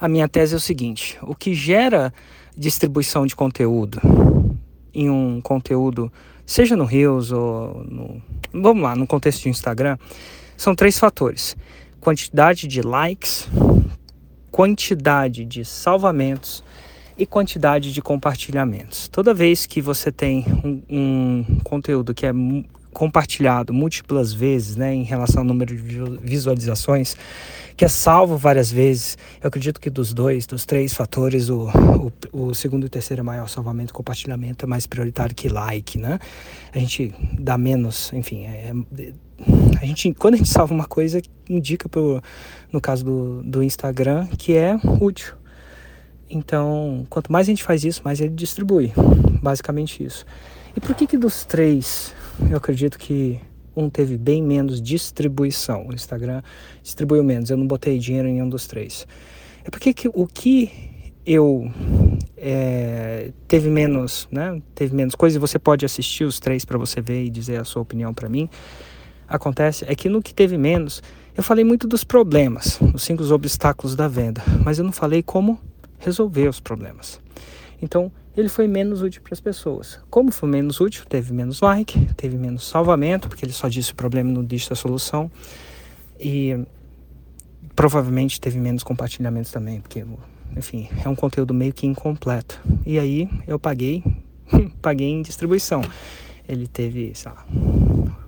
a minha tese é o seguinte: o que gera distribuição de conteúdo em um conteúdo, seja no Reels ou no. Vamos lá, no contexto de Instagram, são três fatores: quantidade de likes, quantidade de salvamentos e quantidade de compartilhamentos. Toda vez que você tem um, um conteúdo que é compartilhado múltiplas vezes, né, em relação ao número de visualizações, que é salvo várias vezes. Eu acredito que dos dois, dos três fatores, o, o, o segundo e o terceiro é maior salvamento, compartilhamento é mais prioritário que like, né? A gente dá menos, enfim, é, é, a gente, quando a gente salva uma coisa, indica pro, no caso do, do Instagram que é útil. Então, quanto mais a gente faz isso, mais ele distribui. Basicamente isso. E por que que dos três eu acredito que um teve bem menos distribuição. O Instagram distribuiu menos. Eu não botei dinheiro em um dos três. É porque que, o que eu é, teve menos, né? Teve menos coisa e você pode assistir os três para você ver e dizer a sua opinião para mim. Acontece é que no que teve menos, eu falei muito dos problemas, os cinco obstáculos da venda, mas eu não falei como resolver os problemas. Então, ele foi menos útil para as pessoas. Como foi menos útil, teve menos like, teve menos salvamento, porque ele só disse o problema não disse a solução. E provavelmente teve menos compartilhamentos também, porque, enfim, é um conteúdo meio que incompleto. E aí eu paguei, paguei em distribuição. Ele teve, sei lá,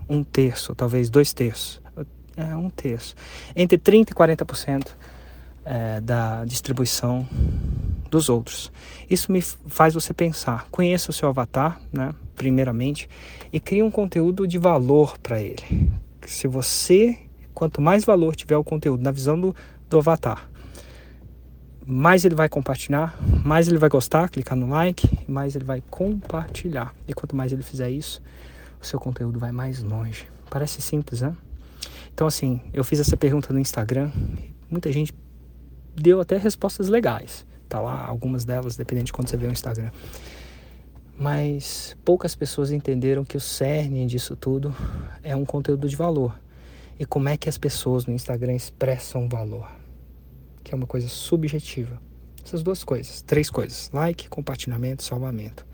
um terço, talvez dois terços. É, um terço. Entre 30% e 40% é, da distribuição dos outros. Isso me faz você pensar, conheça o seu avatar, né, primeiramente, e crie um conteúdo de valor para ele. Se você, quanto mais valor tiver o conteúdo na visão do, do avatar, mais ele vai compartilhar, mais ele vai gostar, clicar no like, mais ele vai compartilhar. E quanto mais ele fizer isso, o seu conteúdo vai mais longe. Parece simples, né? Então, assim, eu fiz essa pergunta no Instagram, muita gente deu até respostas legais. Tá lá, algumas delas, dependendo de quando você vê o Instagram. Mas poucas pessoas entenderam que o cerne disso tudo é um conteúdo de valor. E como é que as pessoas no Instagram expressam valor? Que é uma coisa subjetiva. Essas duas coisas, três coisas: like, compartilhamento, salvamento.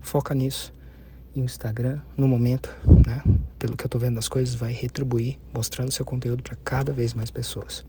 Foca nisso. E o Instagram, no momento, né, pelo que eu tô vendo das coisas, vai retribuir, mostrando seu conteúdo para cada vez mais pessoas.